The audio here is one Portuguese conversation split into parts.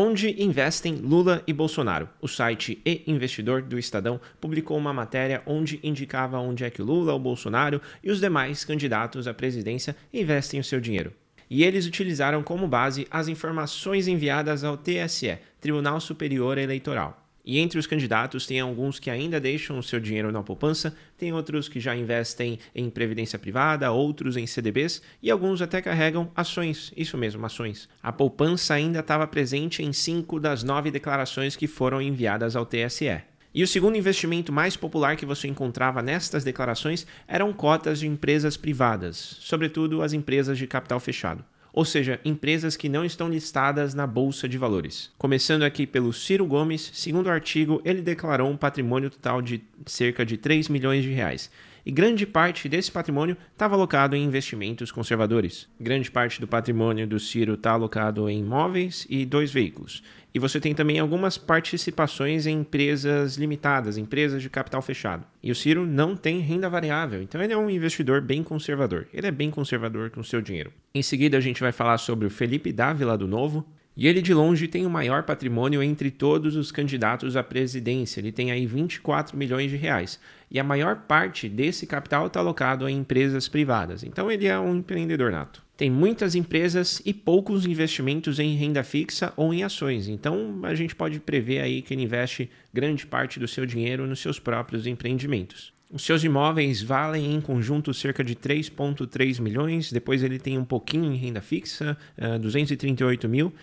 Onde investem Lula e Bolsonaro? O site E Investidor do Estadão publicou uma matéria onde indicava onde é que Lula, o Bolsonaro e os demais candidatos à presidência investem o seu dinheiro. E eles utilizaram como base as informações enviadas ao TSE, Tribunal Superior Eleitoral. E entre os candidatos tem alguns que ainda deixam o seu dinheiro na poupança, tem outros que já investem em previdência privada, outros em CDBs e alguns até carregam ações, isso mesmo, ações. A poupança ainda estava presente em cinco das nove declarações que foram enviadas ao TSE. E o segundo investimento mais popular que você encontrava nestas declarações eram cotas de empresas privadas, sobretudo as empresas de capital fechado ou seja, empresas que não estão listadas na Bolsa de Valores. Começando aqui pelo Ciro Gomes, segundo o artigo, ele declarou um patrimônio total de cerca de 3 milhões de reais. E grande parte desse patrimônio estava alocado em investimentos conservadores. Grande parte do patrimônio do Ciro está alocado em imóveis e dois veículos. E você tem também algumas participações em empresas limitadas, empresas de capital fechado. E o Ciro não tem renda variável, então ele é um investidor bem conservador. Ele é bem conservador com o seu dinheiro. Em seguida, a gente vai falar sobre o Felipe Dávila do Novo. E ele de longe tem o maior patrimônio entre todos os candidatos à presidência. Ele tem aí 24 milhões de reais. E a maior parte desse capital está alocado em empresas privadas. Então ele é um empreendedor nato tem muitas empresas e poucos investimentos em renda fixa ou em ações. Então, a gente pode prever aí que ele investe grande parte do seu dinheiro nos seus próprios empreendimentos. Os seus imóveis valem em conjunto cerca de 3,3 milhões. Depois ele tem um pouquinho em renda fixa, uh, eh, 238 mil,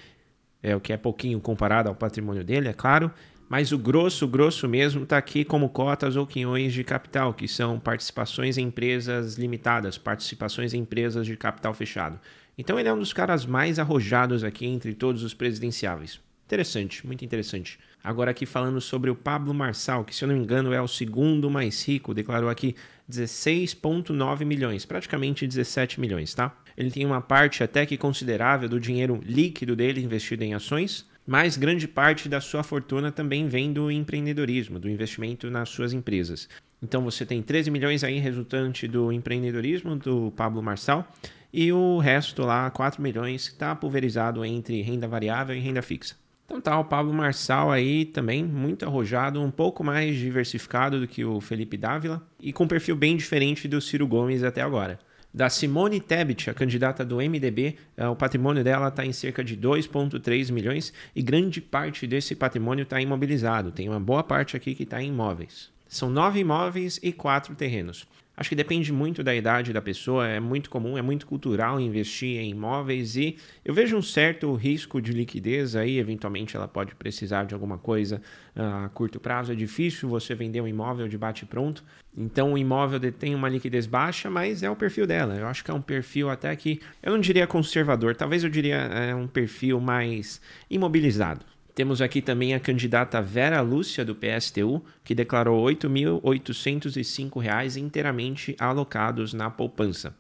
é o que é pouquinho comparado ao patrimônio dele, é claro. Mas o grosso, grosso mesmo está aqui como cotas ou quinhões de capital, que são participações em empresas limitadas, participações em empresas de capital fechado. Então ele é um dos caras mais arrojados aqui entre todos os presidenciáveis. Interessante, muito interessante. Agora aqui falando sobre o Pablo Marçal, que se eu não me engano é o segundo mais rico, declarou aqui 16,9 milhões, praticamente 17 milhões, tá? Ele tem uma parte até que considerável do dinheiro líquido dele investido em ações, mas grande parte da sua fortuna também vem do empreendedorismo, do investimento nas suas empresas. Então você tem 13 milhões aí resultante do empreendedorismo do Pablo Marçal e o resto lá, 4 milhões, está pulverizado entre renda variável e renda fixa. Então tá, o Pablo Marçal aí também muito arrojado, um pouco mais diversificado do que o Felipe Dávila e com um perfil bem diferente do Ciro Gomes até agora da Simone Tebet, a candidata do MDB, eh, o patrimônio dela está em cerca de 2,3 milhões e grande parte desse patrimônio está imobilizado. Tem uma boa parte aqui que está em imóveis. São nove imóveis e quatro terrenos. Acho que depende muito da idade da pessoa, é muito comum, é muito cultural investir em imóveis e eu vejo um certo risco de liquidez aí, eventualmente ela pode precisar de alguma coisa a curto prazo. É difícil você vender um imóvel de bate-pronto, então o imóvel tem uma liquidez baixa, mas é o perfil dela. Eu acho que é um perfil até que, eu não diria conservador, talvez eu diria é um perfil mais imobilizado. Temos aqui também a candidata Vera Lúcia, do PSTU, que declarou R$ 8.805 inteiramente alocados na poupança.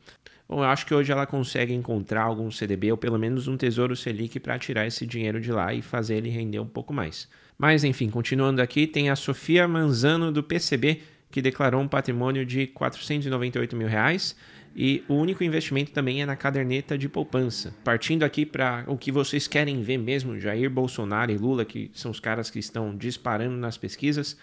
Bom, eu acho que hoje ela consegue encontrar algum CDB ou pelo menos um Tesouro Selic para tirar esse dinheiro de lá e fazer ele render um pouco mais. Mas enfim, continuando aqui, tem a Sofia Manzano do PCB, que declarou um patrimônio de 498 mil reais e o único investimento também é na caderneta de poupança. Partindo aqui para o que vocês querem ver mesmo, Jair Bolsonaro e Lula, que são os caras que estão disparando nas pesquisas.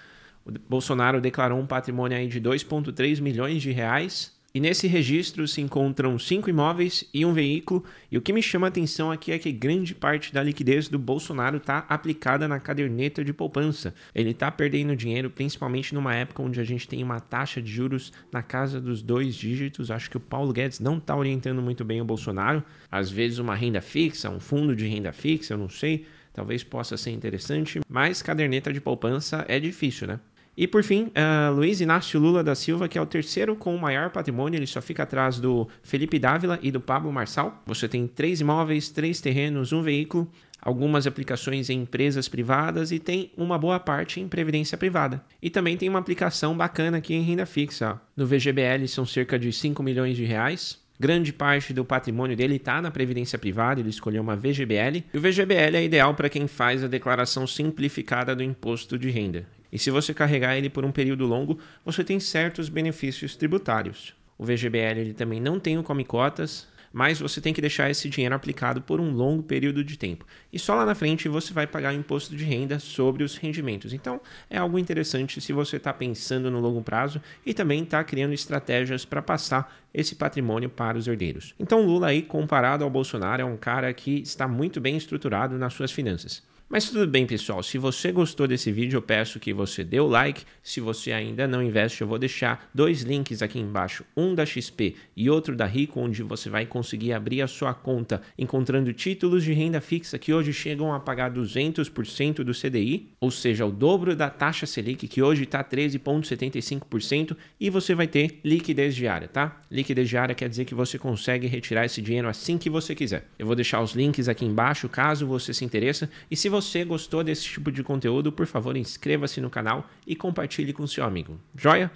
O Bolsonaro declarou um patrimônio aí de 2,3 milhões de reais e nesse registro se encontram cinco imóveis e um veículo. E o que me chama a atenção aqui é que grande parte da liquidez do Bolsonaro está aplicada na caderneta de poupança. Ele está perdendo dinheiro, principalmente numa época onde a gente tem uma taxa de juros na casa dos dois dígitos. Acho que o Paulo Guedes não está orientando muito bem o Bolsonaro. Às vezes, uma renda fixa, um fundo de renda fixa, eu não sei. Talvez possa ser interessante, mas caderneta de poupança é difícil, né? E por fim, uh, Luiz Inácio Lula da Silva, que é o terceiro com o maior patrimônio, ele só fica atrás do Felipe Dávila e do Pablo Marçal. Você tem três imóveis, três terrenos, um veículo, algumas aplicações em empresas privadas e tem uma boa parte em previdência privada. E também tem uma aplicação bacana aqui em renda fixa. No VGBL são cerca de 5 milhões de reais. Grande parte do patrimônio dele está na previdência privada, ele escolheu uma VGBL. E o VGBL é ideal para quem faz a declaração simplificada do imposto de renda. E se você carregar ele por um período longo, você tem certos benefícios tributários. O VGBL ele também não tem o come cotas, mas você tem que deixar esse dinheiro aplicado por um longo período de tempo. E só lá na frente você vai pagar o imposto de renda sobre os rendimentos. Então é algo interessante se você está pensando no longo prazo e também está criando estratégias para passar esse patrimônio para os herdeiros. Então Lula aí comparado ao Bolsonaro é um cara que está muito bem estruturado nas suas finanças. Mas tudo bem, pessoal. Se você gostou desse vídeo, eu peço que você dê o like. Se você ainda não investe, eu vou deixar dois links aqui embaixo, um da XP e outro da Rico, onde você vai conseguir abrir a sua conta encontrando títulos de renda fixa que hoje chegam a pagar 200% do CDI, ou seja, o dobro da taxa Selic, que hoje está 13,75%, e você vai ter liquidez diária, tá? Liquidez diária quer dizer que você consegue retirar esse dinheiro assim que você quiser. Eu vou deixar os links aqui embaixo, caso você se interessa, e se você você gostou desse tipo de conteúdo, por favor, inscreva-se no canal e compartilhe com seu amigo. Joia?